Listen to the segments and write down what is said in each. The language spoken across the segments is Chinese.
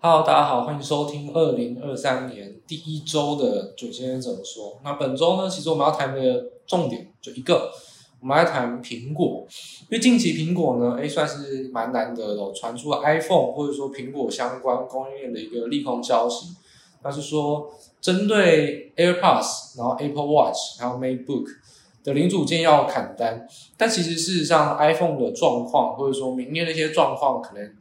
Hello，大家好，欢迎收听二零二三年第一周的九先生怎么说。那本周呢，其实我们要谈的重点就一个，我们来谈苹果。因为近期苹果呢，诶算是蛮难得的，传出了 iPhone 或者说苹果相关供应链的一个利空消息。那是说，针对 AirPods，然后 Apple Watch，还有 MacBook 的零组件要砍单。但其实事实上，iPhone 的状况，或者说明年的一些状况，可能。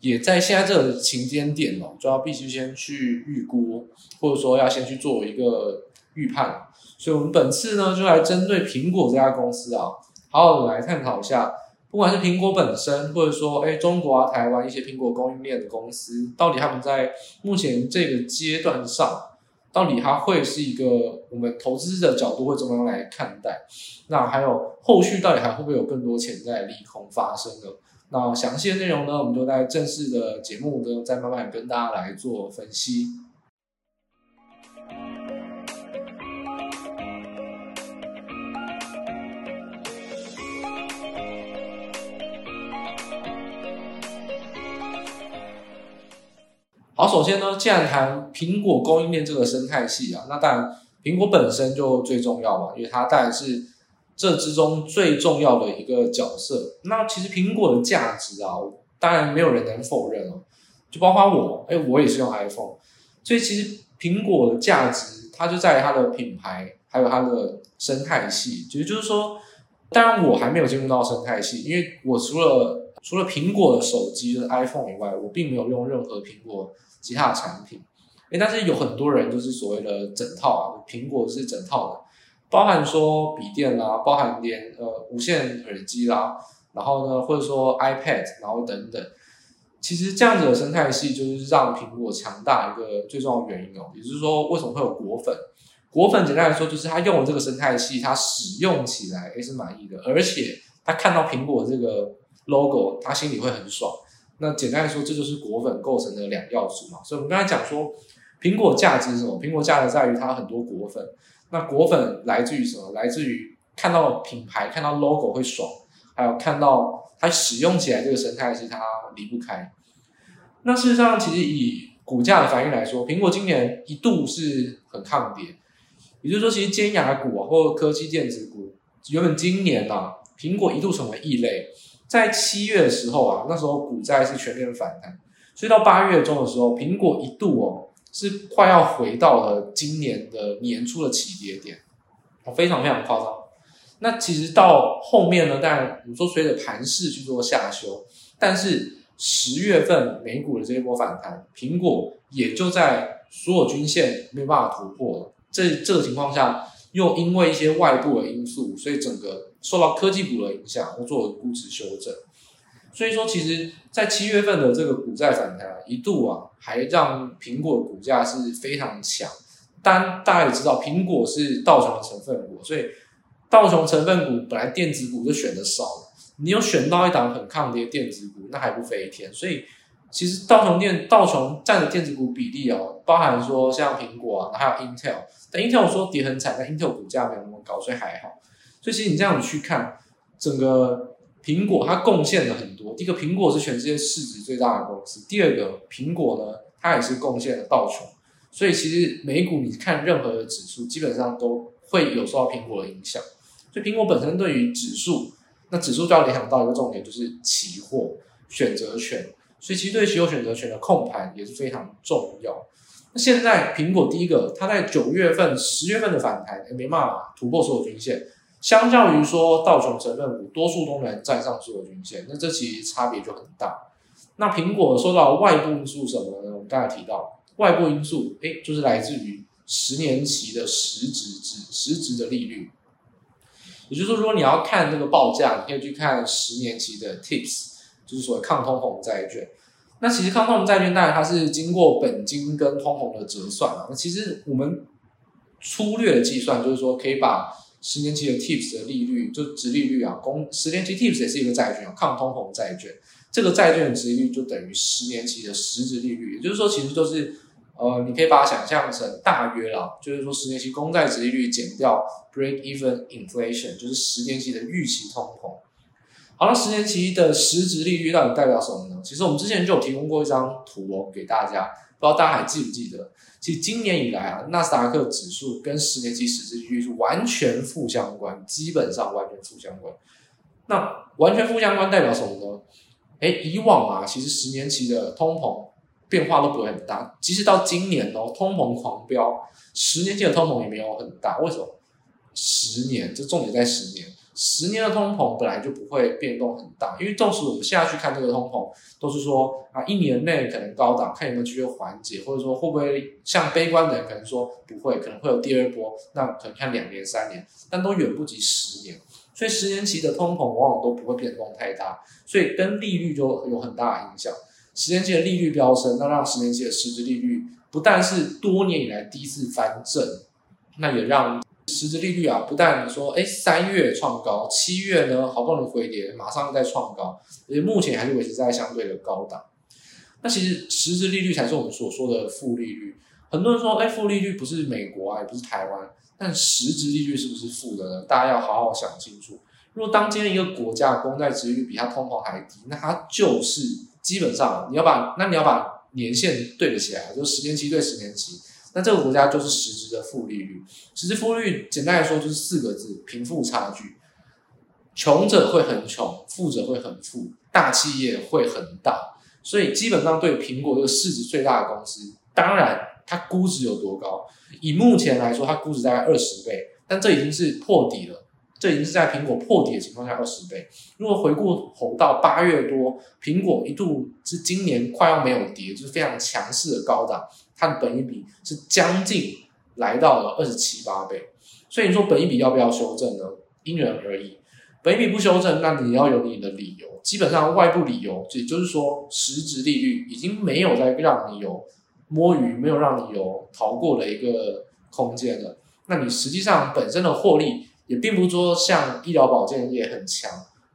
也在现在这个情间点哦，就要必须先去预估，或者说要先去做一个预判。所以，我们本次呢，就来针对苹果这家公司啊，好好的来探讨一下，不管是苹果本身，或者说哎中国啊、台湾一些苹果供应链的公司，到底他们在目前这个阶段上，到底它会是一个我们投资的角度会怎么样来看待？那还有后续到底还会不会有更多潜在利空发生呢？那详细的内容呢，我们就在正式的节目呢，再慢慢跟大家来做分析。好，首先呢，既然谈苹果供应链这个生态系啊，那当然苹果本身就最重要嘛，因为它当然是。这之中最重要的一个角色，那其实苹果的价值啊，当然没有人能否认哦。就包括我，哎，我也是用 iPhone，所以其实苹果的价值，它就在于它的品牌，还有它的生态系。其实就是说，当然我还没有进入到生态系，因为我除了除了苹果的手机就是 iPhone 以外，我并没有用任何苹果其他的产品。哎，但是有很多人就是所谓的整套啊，苹果是整套的。包含说笔电啦，包含连呃无线耳机啦，然后呢，或者说 iPad，然后等等，其实这样子的生态系就是让苹果强大一个最重要原因哦。也就是说，为什么会有果粉？果粉简单来说就是他用了这个生态系，他使用起来也是满意的，而且他看到苹果这个 logo，他心里会很爽。那简单来说，这就是果粉构成的两要素嘛。所以我们刚才讲说，苹果价值是什么？苹果价值在于它很多果粉。那果粉来自于什么？来自于看到品牌、看到 logo 会爽，还有看到它使用起来这个生态是它离不开。那事实上，其实以股价的反应来说，苹果今年一度是很抗跌，也就是说，其实尖牙股啊，或科技电子股，原本今年啊，苹果一度成为异类，在七月的时候啊，那时候股债是全面反弹，所以到八月中的时候，苹果一度哦。是快要回到了今年的年初的起跌点，非常非常夸张。那其实到后面呢，当然你说随着盘势去做下修，但是十月份美股的这一波反弹，苹果也就在所有均线没有办法突破了。这这个情况下，又因为一些外部的因素，所以整个受到科技股的影响，又做估值修正。所以说，其实，在七月份的这个股债反弹一度啊，还让苹果股价是非常强。但大家也知道，苹果是道琼的成分股，所以道琼成分股本来电子股就选的少。你有选到一档很抗跌电子股，那还不飞天。所以，其实道琼电道琼占的电子股比例哦，包含说像苹果啊，还有 Intel。但 Intel 说跌很惨，但 Intel 股价没有那么高，所以还好。所以，其实你这样子去看整个。苹果它贡献了很多。第一个，苹果是全世界市值最大的公司。第二个，苹果呢，它也是贡献了道琼。所以其实美股你看任何的指数，基本上都会有受到苹果的影响。所以苹果本身对于指数，那指数就要联想到一个重点，就是期货选择权。所以其实对期货选择权的控盘也是非常重要。那现在苹果第一个，它在九月份、十月份的反弹，也没办法突破所有均线。相较于说道琼成分股，多数都能站上所有均线，那这其实差别就很大。那苹果受到外部因素什么呢？我们刚才提到外部因素，诶，就是来自于十年期的实质值、实质的利率。也就是说，如果你要看这个报价，你可以去看十年期的 TIPS，就是所谓抗通膨债券。那其实抗通膨债券当然它是经过本金跟通膨的折算啊。那其实我们粗略的计算，就是说可以把十年期的 TIPS 的利率就殖利率啊，公十年期 TIPS 也是一个债券啊，抗通膨债券。这个债券的殖利率就等于十年期的实质利率，也就是说，其实就是呃，你可以把它想象成大约啦，就是说十年期公债殖利率减掉 break even inflation，就是十年期的预期通膨。好了，十年期的实质利率到底代表什么呢？其实我们之前就有提供过一张图哦，给大家，不知道大家还记不记得？其实今年以来啊，纳斯达克指数跟十年期实质利率是完全负相关，基本上完全负相关。那完全负相关代表什么呢？哎，以往啊，其实十年期的通膨变化都不会很大，即使到今年哦，通膨狂飙，十年期的通膨也没有很大。为什么？十年，这重点在十年。十年的通膨本来就不会变动很大，因为纵使我们现在去看这个通膨，都是说啊，一年内可能高档，看有没有机会缓解，或者说会不会像悲观的人可能说不会，可能会有第二波，那可能看两年、三年，但都远不及十年。所以十年期的通膨往往都不会变动太大，所以跟利率就有很大的影响。十年期的利率飙升，那让十年期的实质利率不但是多年以来第一次翻正，那也让。实质利率啊，不但说，哎，三月创高，七月呢，好不容易回跌，马上再创高，而且目前还是维持在相对的高档。那其实实质利率才是我们所说的负利率。很多人说，哎，负利率不是美国啊，也不是台湾，但实质利率是不是负的呢？大家要好好想清楚。如果当今天一个国家公债殖利率比它通膨还低，那它就是基本上你要把，那你要把年限对得起来，就是十年期对十年期。那这个国家就是实质的负利率，实质负利率简单来说就是四个字：贫富差距。穷者会很穷，富者会很富，大企业会很大。所以基本上对苹果这个市值最大的公司，当然它估值有多高？以目前来说，它估值大概二十倍，但这已经是破底了。这已经是在苹果破底的情况下二十倍。如果回过头到八月多，苹果一度是今年快要没有跌，就是非常强势的高档。它的本益比是将近来到了二十七八倍，所以你说本益比要不要修正呢？因人而异。本益比不修正，那你要有你的理由。基本上外部理由，也就是说实质利率已经没有再让你有摸鱼，没有让你有逃过的一个空间了。那你实际上本身的获利也并不说像医疗保健业很强，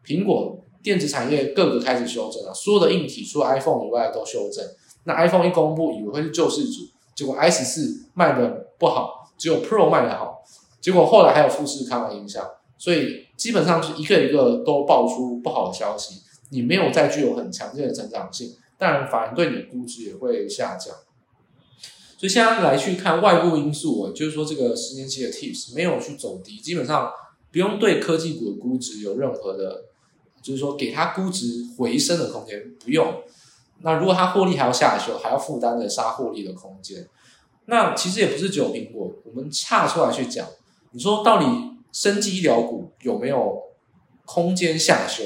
苹果电子产业各个开始修正了，所有的硬体除了 iPhone 以外都修正。那 iPhone 一公布，以为会是救世主，结果 S 四卖的不好，只有 Pro 卖的好，结果后来还有富士康的影响，所以基本上是一个一个都爆出不好的消息，你没有再具有很强劲的成长性，当然反而对你的估值也会下降。所以现在来去看外部因素，就是说这个十年期的 TIPS 没有去走低，基本上不用对科技股的估值有任何的，就是说给它估值回升的空间，不用。那如果它获利还要下修，还要负担着杀获利的空间，那其实也不是只有苹果。我们岔出来去讲，你说到底生技医疗股有没有空间下修？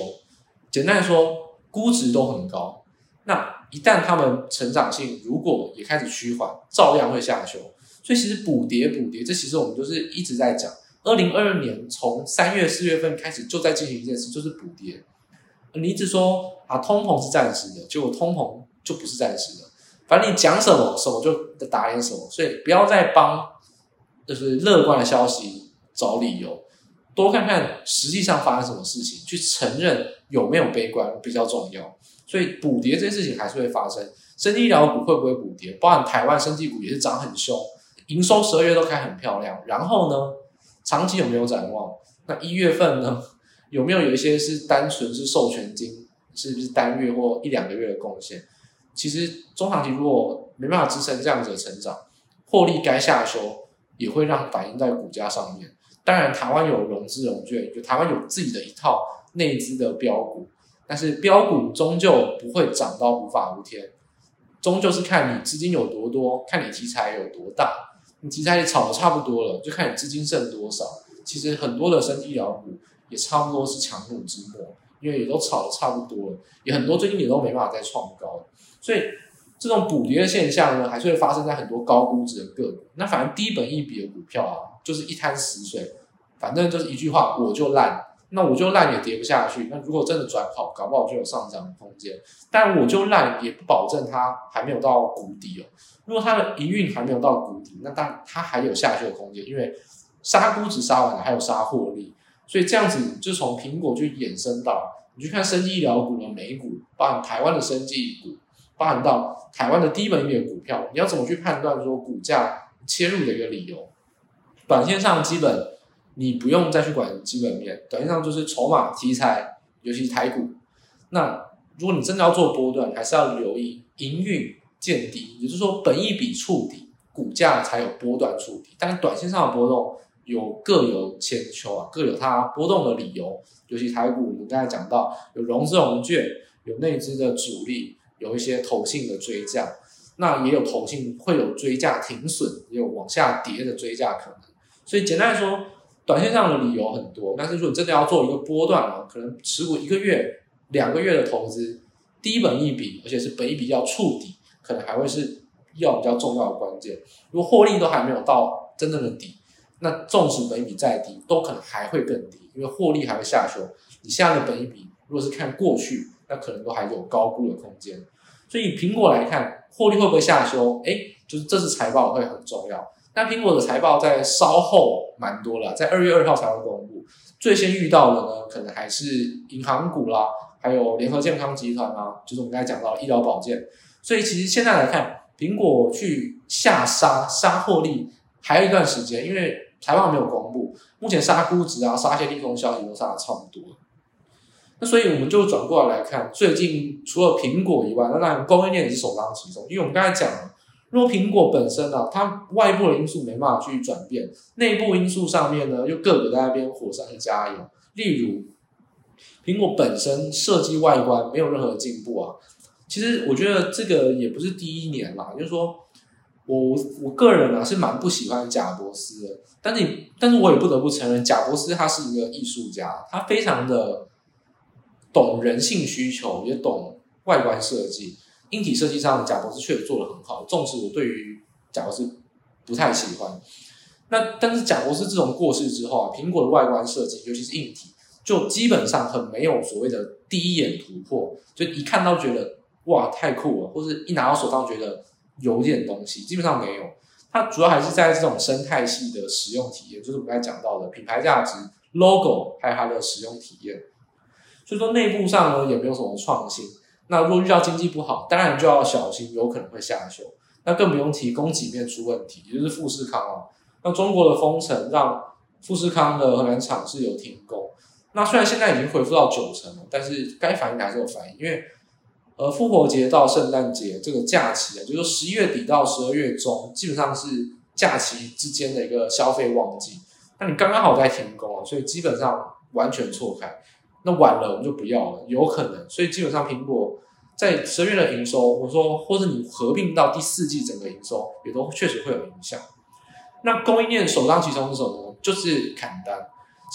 简单来说，估值都很高。那一旦他们成长性如果也开始趋缓，照样会下修。所以其实补跌补跌，这其实我们就是一直在讲。二零二二年从三月四月份开始就在进行一件事，就是补跌。你一直说啊，通膨是暂时的，结果通膨就不是暂时的。反正你讲什么，什么就打脸什么，所以不要再帮就是乐观的消息找理由，多看看实际上发生什么事情，去承认有没有悲观比较重要。所以补跌这件事情还是会发生，生技医疗股会不会补跌？包含台湾生技股也是涨很凶，营收十二月都开很漂亮。然后呢，长期有没有展望？那一月份呢？有没有有一些是单纯是授权金，是不是单月或一两个月的贡献？其实中长期如果没办法支撑这样子的成长，获利该下修也会让反映在股价上面。当然，台湾有融资融券，就台湾有自己的一套内资的标股，但是标股终究不会涨到无法无天，终究是看你资金有多多，看你题材有多大。你题材也炒得差不多了，就看你资金剩多少。其实很多的生技医疗股。也差不多是强弩之末，因为也都炒的差不多了，也很多最近也都没办法再创高，所以这种补跌的现象呢，还是会发生在很多高估值的个股。那反正低本一比的股票啊，就是一滩死水，反正就是一句话，我就烂，那我就烂也跌不下去。那如果真的转好，搞不好就有上涨空间。但我就烂也不保证它还没有到谷底哦。如果它的营运还没有到谷底，那当它还有下去的空间，因为杀估值杀完了，还有杀获利。所以这样子就从苹果去衍生到，你去看生技医疗股的美股，包含台湾的生技股，包含到台湾的低本益比的股票，你要怎么去判断说股价切入的一个理由？短线上基本你不用再去管基本面，短线上就是筹码题材尤其是台股。那如果你真的要做波段，还是要留意营运见底，也就是说本益比触底，股价才有波段触底。但是短线上的波动有各有千秋啊，各有它波动的理由。尤其台股，我们刚才讲到有融资融券，有内资的主力，有一些投信的追价，那也有投信会有追价停损，也有往下跌的追价可能。所以简单来说，短线上的理由很多。但是如果你真的要做一个波段啊，可能持股一个月。两个月的投资，低本益比，而且是本益比要触底，可能还会是要比较重要的关键。如果获利都还没有到真正的底，那纵使本益比再低，都可能还会更低，因为获利还会下修。你现在的本益比，如果是看过去，那可能都还有高估的空间。所以苹果来看，获利会不会下修？哎，就是这次财报会很重要。但苹果的财报在稍后蛮多了，在二月二号才会公布。最先遇到的呢，可能还是银行股啦。还有联合健康集团啊，就是我们刚才讲到医疗保健，所以其实现在来看，苹果去下杀杀获利还有一段时间，因为财报没有公布，目前杀估值啊，杀一些利空消息都杀的差不多。那所以我们就转过来来看，最近除了苹果以外，那当然供应链也是首当其冲，因为我们刚才讲了，如果苹果本身啊，它外部的因素没办法去转变，内部因素上面呢，又各个在那边火上加油，例如。苹果本身设计外观没有任何进步啊，其实我觉得这个也不是第一年啦，就是说我我个人呢是蛮不喜欢贾伯斯的，但是但是我也不得不承认，贾伯斯他是一个艺术家，他非常的懂人性需求，也懂外观设计，硬体设计上贾博士确实做得很好，纵使我对于贾博士不太喜欢，那但是贾博士自从过世之后啊，苹果的外观设计，尤其是硬体。就基本上很没有所谓的第一眼突破，就一看到觉得哇太酷了，或是一拿到手上觉得有点东西，基本上没有。它主要还是在这种生态系的使用体验，就是我们刚才讲到的品牌价值、logo，还有它的使用体验。所以说内部上呢也没有什么创新。那如果遇到经济不好，当然就要小心，有可能会下修。那更不用提供给面出问题，也就是富士康啊。那中国的封城让富士康的荷兰厂是有停工。那虽然现在已经恢复到九成了，但是该反应还是有反应，因为呃复活节到圣诞节这个假期啊，就是十一月底到十二月中，基本上是假期之间的一个消费旺季。那你刚刚好在停工啊，所以基本上完全错开。那晚了我们就不要了，有可能。所以基本上苹果在十二月的营收，我说或者你合并到第四季整个营收，也都确实会有影响。那供应链首当其冲是什么呢？就是砍单。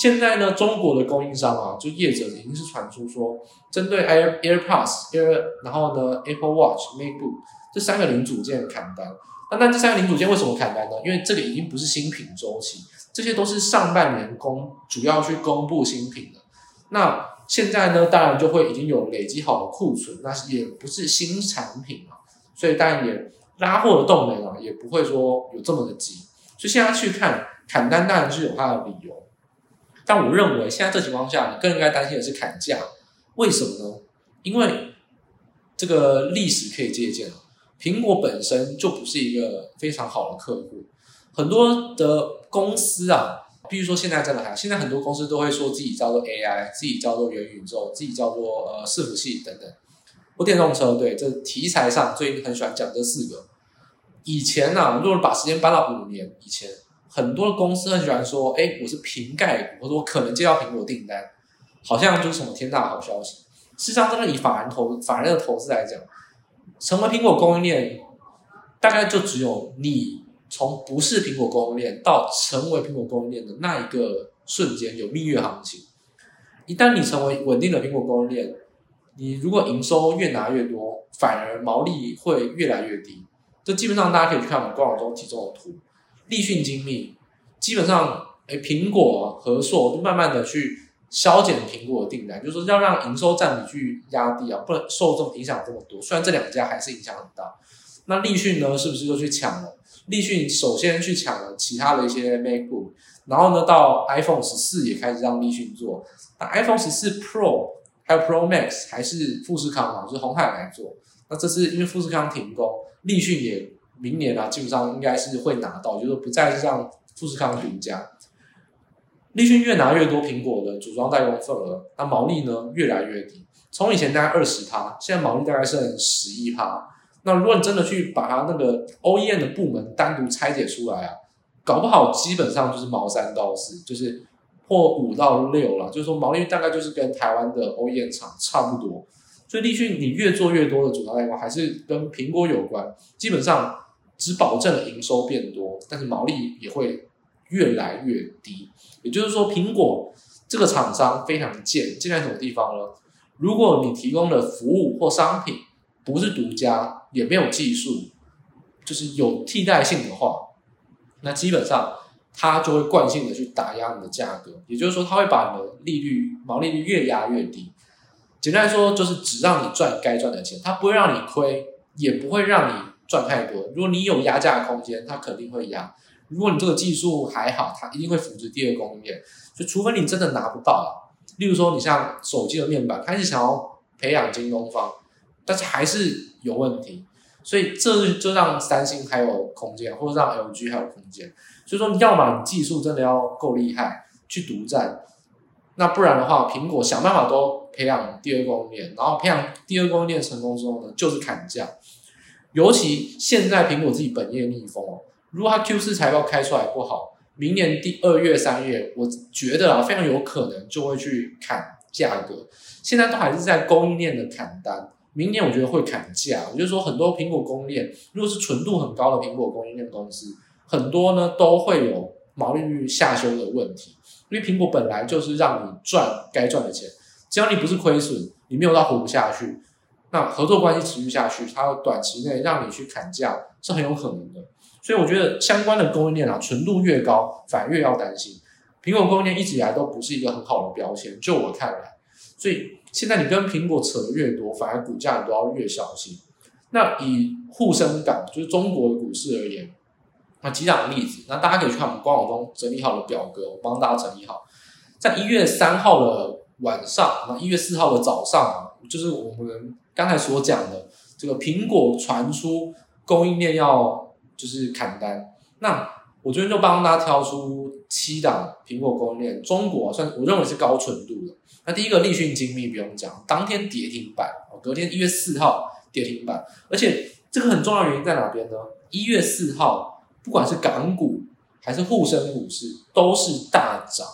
现在呢，中国的供应商啊，就业者已经是传出说，针对 Air AirPods Air，然后呢 Apple Watch、MacBook 这三个零组件砍单。那那这三个零组件为什么砍单呢？因为这个已经不是新品周期，这些都是上半年公主要去公布新品的。那现在呢，当然就会已经有累积好的库存，那也不是新产品嘛，所以当然也拉货的动能啊，也不会说有这么的急。所以现在去看砍单，当然是有它的理由。但我认为，现在这情况下，你更应该担心的是砍价。为什么呢？因为这个历史可以借鉴。苹果本身就不是一个非常好的客户，很多的公司啊，比如说现在真的还，现在很多公司都会说自己叫做 AI，自己叫做元宇宙，自己叫做呃伺服器等等。或电动车，对，这题材上最近很喜欢讲这四个。以前呢、啊，如果把时间搬到五年以前。很多公司很喜欢说：“哎，我是瓶盖股，或者我可能接到苹果订单，好像就是什么天大的好消息。”事实上，真的以法人投法人的投资来讲，成为苹果供应链，大概就只有你从不是苹果供应链到成为苹果供应链的那一个瞬间有蜜月行情。一旦你成为稳定的苹果供应链，你如果营收越拿越多，反而毛利会越来越低。这基本上大家可以去看我们官网中提供的图。立讯精密基本上，哎，苹果、和硕都慢慢的去削减苹果的订单，就是说要让营收占比去压低啊，不能受这么影响这么多。虽然这两家还是影响很大，那立讯呢，是不是就去抢了？立讯首先去抢了其他的一些 MacBook，然后呢，到 iPhone 十四也开始让立讯做。那 iPhone 十四 Pro 还有 Pro Max 还是富士康啊，就是鸿海来做。那这是因为富士康停工，立讯也。明年啊，基本上应该是会拿到，就是不再是让富士康独家。立讯越拿越多苹果的组装代工份额，那毛利呢越来越低。从以前大概二十趴，现在毛利大概剩十一趴。那如果你真的去把它那个 OEM 的部门单独拆解出来啊，搞不好基本上就是毛三到四，就是或五到六了。就是说毛利率大概就是跟台湾的 OEM 厂差不多。所以立讯你越做越多的组装代工，还是跟苹果有关。基本上只保证了营收变多，但是毛利也会越来越低。也就是说，苹果这个厂商非常贱，贱在什么地方呢？如果你提供的服务或商品不是独家，也没有技术，就是有替代性的话，那基本上它就会惯性的去打压你的价格。也就是说，它会把你的利率、毛利率越压越低。简单来说，就是只让你赚该赚的钱，它不会让你亏，也不会让你赚太多。如果你有压价的空间，它肯定会压。如果你这个技术还好，它一定会扶持第二供应链。就除非你真的拿不到了。例如说，你像手机的面板，开始想要培养京东方，但是还是有问题，所以这就让三星还有空间，或者让 LG 还有空间。所以说，要么你技术真的要够厉害去独占，那不然的话，苹果想办法都培养第二供应链，然后培养第二供应链成功之后呢，就是砍价。尤其现在苹果自己本业逆风哦，如果它 Q 四财报开出来不好。明年第二月、三月，我觉得啊，非常有可能就会去砍价格。现在都还是在供应链的砍单，明年我觉得会砍价。我就说，很多苹果供应链，如果是纯度很高的苹果供应链公司，很多呢都会有毛利率下修的问题。因为苹果本来就是让你赚该赚的钱，只要你不是亏损，你没有到活不下去，那合作关系持续下去，它短期内让你去砍价是很有可能的。所以我觉得相关的供应链啊，纯度越高，反而越要担心。苹果供应链一直以来都不是一个很好的标签，就我看来。所以现在你跟苹果扯得越多，反而股价你都要越小心。那以沪深港就是中国的股市而言，那几档例子，那大家可以去看我们官网中整理好的表格，我帮大家整理好。在一月三号的晚上，那一月四号的早上，就是我们刚才所讲的这个苹果传出供应链要。就是砍单，那我这边就帮大家挑出七档苹果供应链，中国算我认为是高纯度的。那第一个立讯精密不用讲，当天跌停板，哦隔天一月四号跌停板，而且这个很重要的原因在哪边呢？一月四号不管是港股还是沪深股市都是大涨，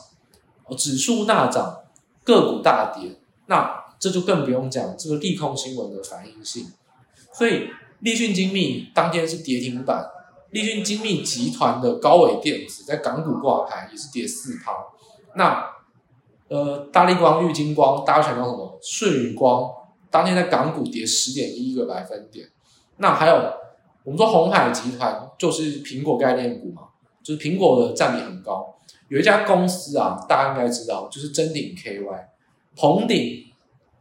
哦，指数大涨，个股大跌，那这就更不用讲这个利空新闻的反应性。所以立讯精密当天是跌停板。立讯精密集团的高伟电子在港股挂牌也是跌四趴，那呃大力光、玉晶光，大家想到什么？顺宇光当天在港股跌十点一个百分点。那还有我们说鸿海集团就是苹果概念股嘛，就是苹果的占比很高。有一家公司啊，大家应该知道，就是臻鼎 KY，鹏鼎，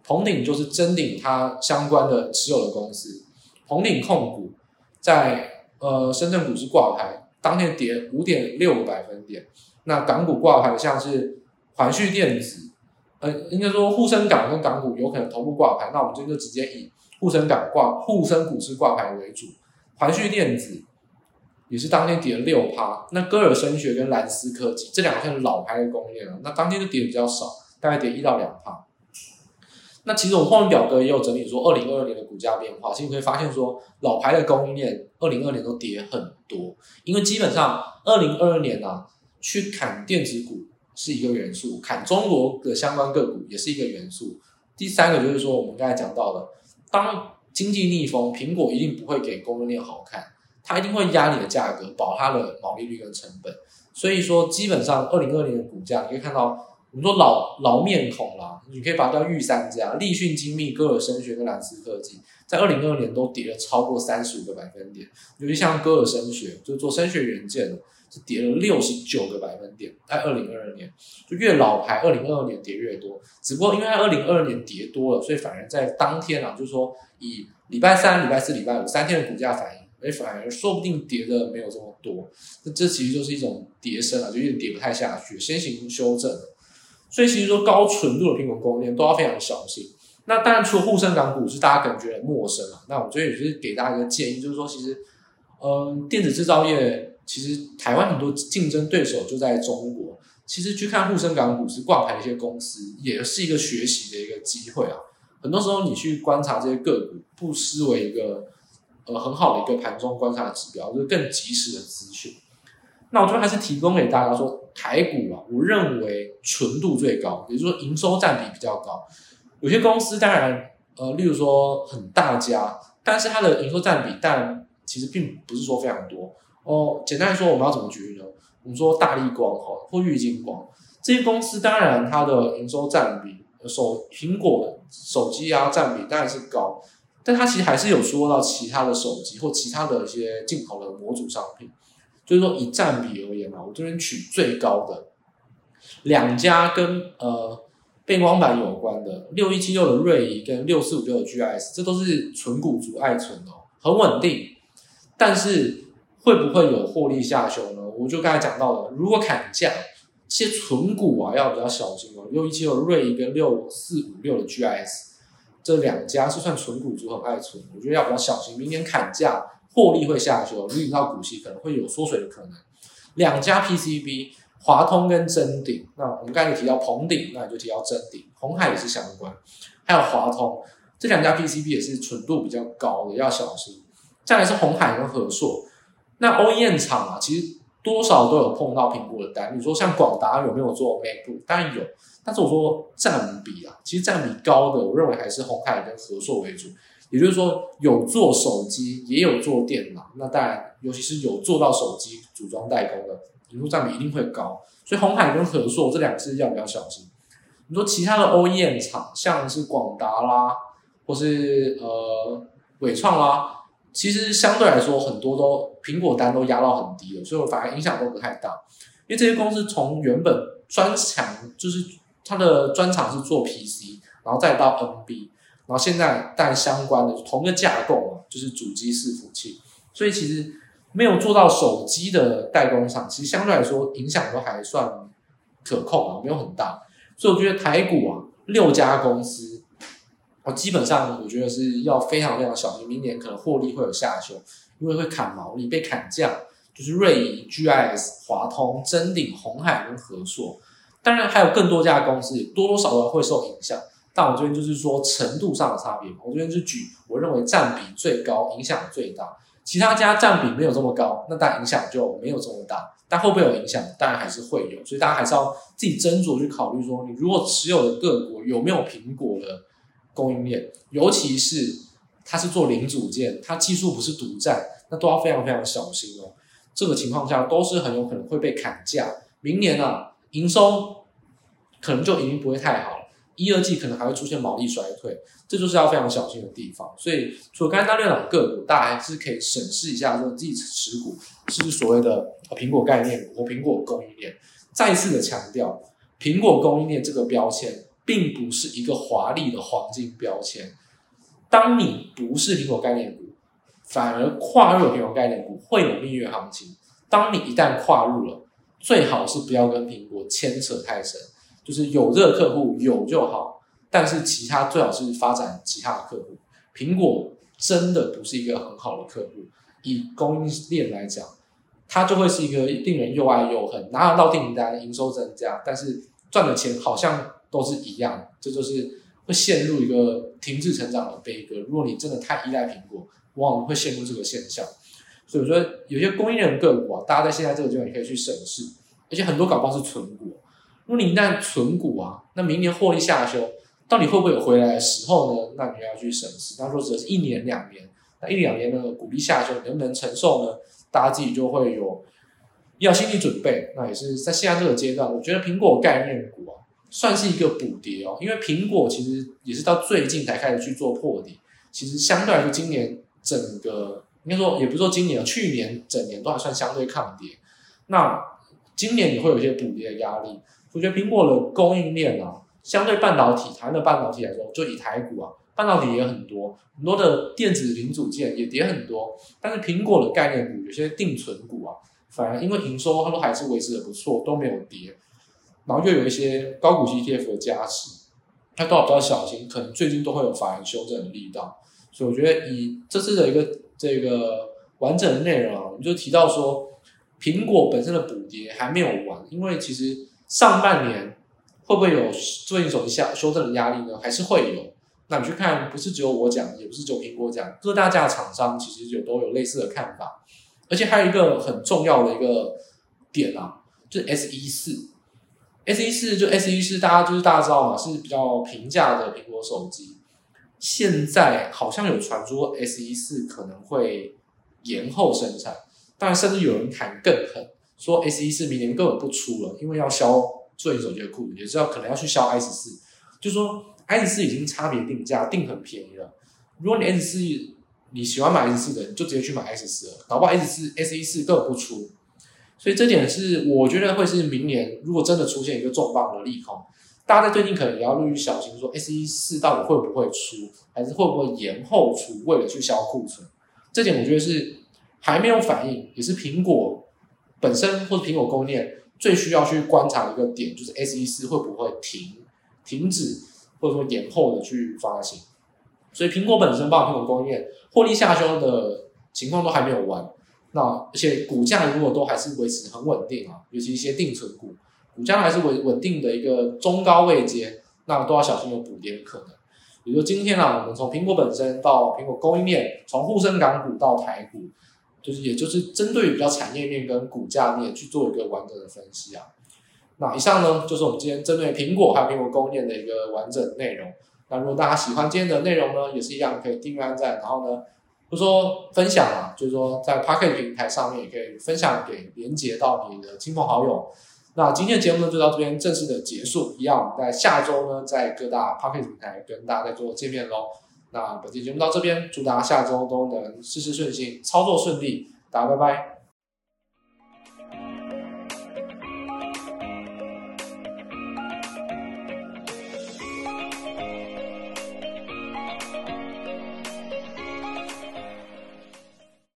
鹏鼎就是臻鼎它相关的持有的公司，鹏鼎控股在。呃，深圳股市挂牌当天跌五点六个百分点。那港股挂牌像是环旭电子，呃，应该说沪深港跟港股有可能同步挂牌。那我们这就直接以沪深港挂沪深股市挂牌为主。环旭电子也是当天跌了六趴。那歌尔声学跟蓝思科技这两天老牌的工业了，那当天就跌比较少，大概跌一到两趴。那其实我们后面表格也有整理说，二零二二年的股价变化，其实你会发现说，老牌的供应链二零二二年都跌很多，因为基本上二零二二年啊，去砍电子股是一个元素，砍中国的相关个股也是一个元素。第三个就是说，我们刚才讲到的，当经济逆风，苹果一定不会给供应链好看，它一定会压你的价格，保它的毛利率跟成本。所以说，基本上二零二二年的股价，你可以看到。我们说老老面孔啦，你可以把它叫御三家，立讯精密、歌尔声学跟蓝思科技，在二零二二年都跌了超过三十五个百分点。尤其像歌尔声学，就做声学元件的，是跌了六十九个百分点。在二零二二年，就越老牌，二零二二年跌越多。只不过因为二零二二年跌多了，所以反而在当天啊，就是说以礼拜三、礼拜四、礼拜五三天的股价反应，哎，反而说不定跌的没有这么多。那这其实就是一种跌深啊，就有点跌不太下去，先行修正。所以其实说高纯度的苹果供应链都要非常小心。那当然，除了沪深港股是大家可能觉陌生啊。那我觉得也是给大家一个建议，就是说，其实，嗯，电子制造业其实台湾很多竞争对手就在中国，其实去看沪深港股市挂牌的一些公司，也是一个学习的一个机会啊。很多时候你去观察这些个股，不失为一个呃很好的一个盘中观察的指标，就是更及时的资讯。那我这边还是提供给大家说，台股啊，我认为纯度最高，也就是说营收占比比较高。有些公司当然呃，例如说很大家，但是它的营收占比，但其实并不是说非常多哦。简单来说，我们要怎么举例呢？我们说大立光哈或玉晶光这些公司，当然它的营收占比，手苹果手机啊占比当然是高，但它其实还是有说到其他的手机或其他的一些进口的模组商品。就是说，以占比而言嘛，我这边取最高的两家跟呃背光板有关的六一七六的瑞仪跟六四五六的 GIS，这都是存股族爱存的，很稳定。但是会不会有获利下修呢？我就刚才讲到了，如果砍价，这些存股啊要比较小心哦。六一七六的瑞仪跟六四五六的 GIS 这两家是算存股族很爱存，我觉得要比较小心，明年砍价。获利会下修，遇到股息可能会有缩水的可能。两家 PCB，华通跟臻鼎，那我们刚才提到鹏鼎，那你就提到臻鼎，鸿海也是相关，还有华通这两家 PCB 也是纯度比较高的，要小心。再来是鸿海跟和硕，那 OEM 厂啊，其实多少都有碰到苹果的单。你说像广达有没有做 MacBook？当然有，但是我说占比啊，其实占比高的，我认为还是鸿海跟和硕为主。也就是说，有做手机，也有做电脑，那当然，尤其是有做到手机组装代工的，营收占比一定会高。所以鸿海跟和硕这两支要比较小心。你说其他的 OEM 厂，像是广达啦，或是呃伟创啦，其实相对来说很多都苹果单都压到很低了，所以我反而影响都不太大。因为这些公司从原本专长就是它的专长是做 PC，然后再到 NB。然后现在但相关的同一个架构嘛，就是主机伺服器，所以其实没有做到手机的代工厂，其实相对来说影响都还算可控啊，没有很大。所以我觉得台股啊，六家公司，我基本上我觉得是要非常非常小心，明年可能获利会有下修，因为会砍毛利，被砍价，就是瑞仪、GIS、华通、臻鼎、红海跟和硕，当然还有更多家公司也多多少少会受影响。但我这边就是说程度上的差别，我这边就举我认为占比最高、影响最大，其他家占比没有这么高，那当然影响就没有这么大。但会不会有影响？当然还是会有，所以大家还是要自己斟酌去考虑说，你如果持有的个股有没有苹果的供应链，尤其是它是做零组件，它技术不是独占，那都要非常非常小心哦。这个情况下都是很有可能会被砍价，明年啊营收可能就已经不会太好。一二季可能还会出现毛利衰退，这就是要非常小心的地方。所以，除了刚才那两个股，大家还是可以审视一下，说自己持股是不是所谓的苹果概念股或苹果供应链。再次的强调，苹果供应链这个标签并不是一个华丽的黄金标签。当你不是苹果概念股，反而跨入了苹果概念股会有蜜月行情。当你一旦跨入了，最好是不要跟苹果牵扯太深。就是有这个客户有就好，但是其他最好是发展其他的客户。苹果真的不是一个很好的客户，以供应链来讲，它就会是一个令人又爱又恨。拿得到订单，营收增加，但是赚的钱好像都是一样，这就是会陷入一个停滞成长的悲歌。如果你真的太依赖苹果，往往会陷入这个现象。所以我觉得有些供应链的个股啊，大家在现在这个阶段也可以去审视，而且很多搞不好是存股。如果你一旦存股啊，那明年获利下修，到底会不会有回来的时候呢？那你要去审视。那如果只是一年两年，那一两年的股利下修，能不能承受呢？大家自己就会有要心理准备。那也是在现在这个阶段，我觉得苹果概念股啊，算是一个补跌哦。因为苹果其实也是到最近才开始去做破底，其实相对来说，今年整个应该说也不是说今年，去年整年都还算相对抗跌。那今年也会有一些补跌的压力。我觉得苹果的供应链啊，相对半导体，台湾的半导体来说，就以台股啊，半导体也很多，很多的电子零组件也跌很多。但是苹果的概念股，有些定存股啊，反而因为营收它都还是维持的不错，都没有跌。然后又有一些高股息 ETF 的加持，它都要比较小心，可能最近都会有法人修正的力道。所以我觉得以这次的一个这个完整的内容啊，我们就提到说，苹果本身的补跌还没有完，因为其实。上半年会不会有最近手机下修正的压力呢？还是会有？那你去看，不是只有我讲，也不是只有苹果讲，各大家厂商其实有都有类似的看法。而且还有一个很重要的一个点啊，就是 S E 四，S E 四就 S E 四，大家就是大家知道嘛，是比较平价的苹果手机。现在好像有传说 S E 四可能会延后生产，当然甚至有人谈更狠，说 S 一四明年根本不出了，因为要销最新手机的库，也知道可能要去销 S 四，就说 S 四已经差别定价定很便宜了。如果你 S 四你喜欢买 S 四的，你就直接去买 S 四了，搞不好 S 四 S 一四根本不出，所以这点是我觉得会是明年如果真的出现一个重磅的利空。大家在最近可能也要陆续小心，说 S 一四到底会不会出，还是会不会延后出，为了去销库存。这点我觉得是还没有反应，也是苹果本身或者苹果供应链最需要去观察的一个点，就是 S E 四会不会停、停止，或者说延后的去发行。所以苹果本身包括苹果供应链获利下修的情况都还没有完，那而且股价如果都还是维持很稳定啊，尤其一些定存股。股价还是稳稳定的一个中高位阶，那都要小心有补跌的可能。比如说今天啊，我们从苹果本身到苹果供应链，从沪深港股到台股，就是也就是针对于比较产业面跟股价面去做一个完整的分析啊。那以上呢，就是我们今天针对苹果还有苹果供应链的一个完整内容。那如果大家喜欢今天的内容呢，也是一样可以订阅按赞，然后呢，就说分享啊，就是说在 Pocket 平台上面也可以分享给连接到你的亲朋好友。那今天的节目呢，就到这边正式的结束。一样，我们在下周呢，在各大 Pocket 平台跟大家再做见面喽。那本期节目到这边，祝大家下周都能事事顺心，操作顺利。大家拜拜。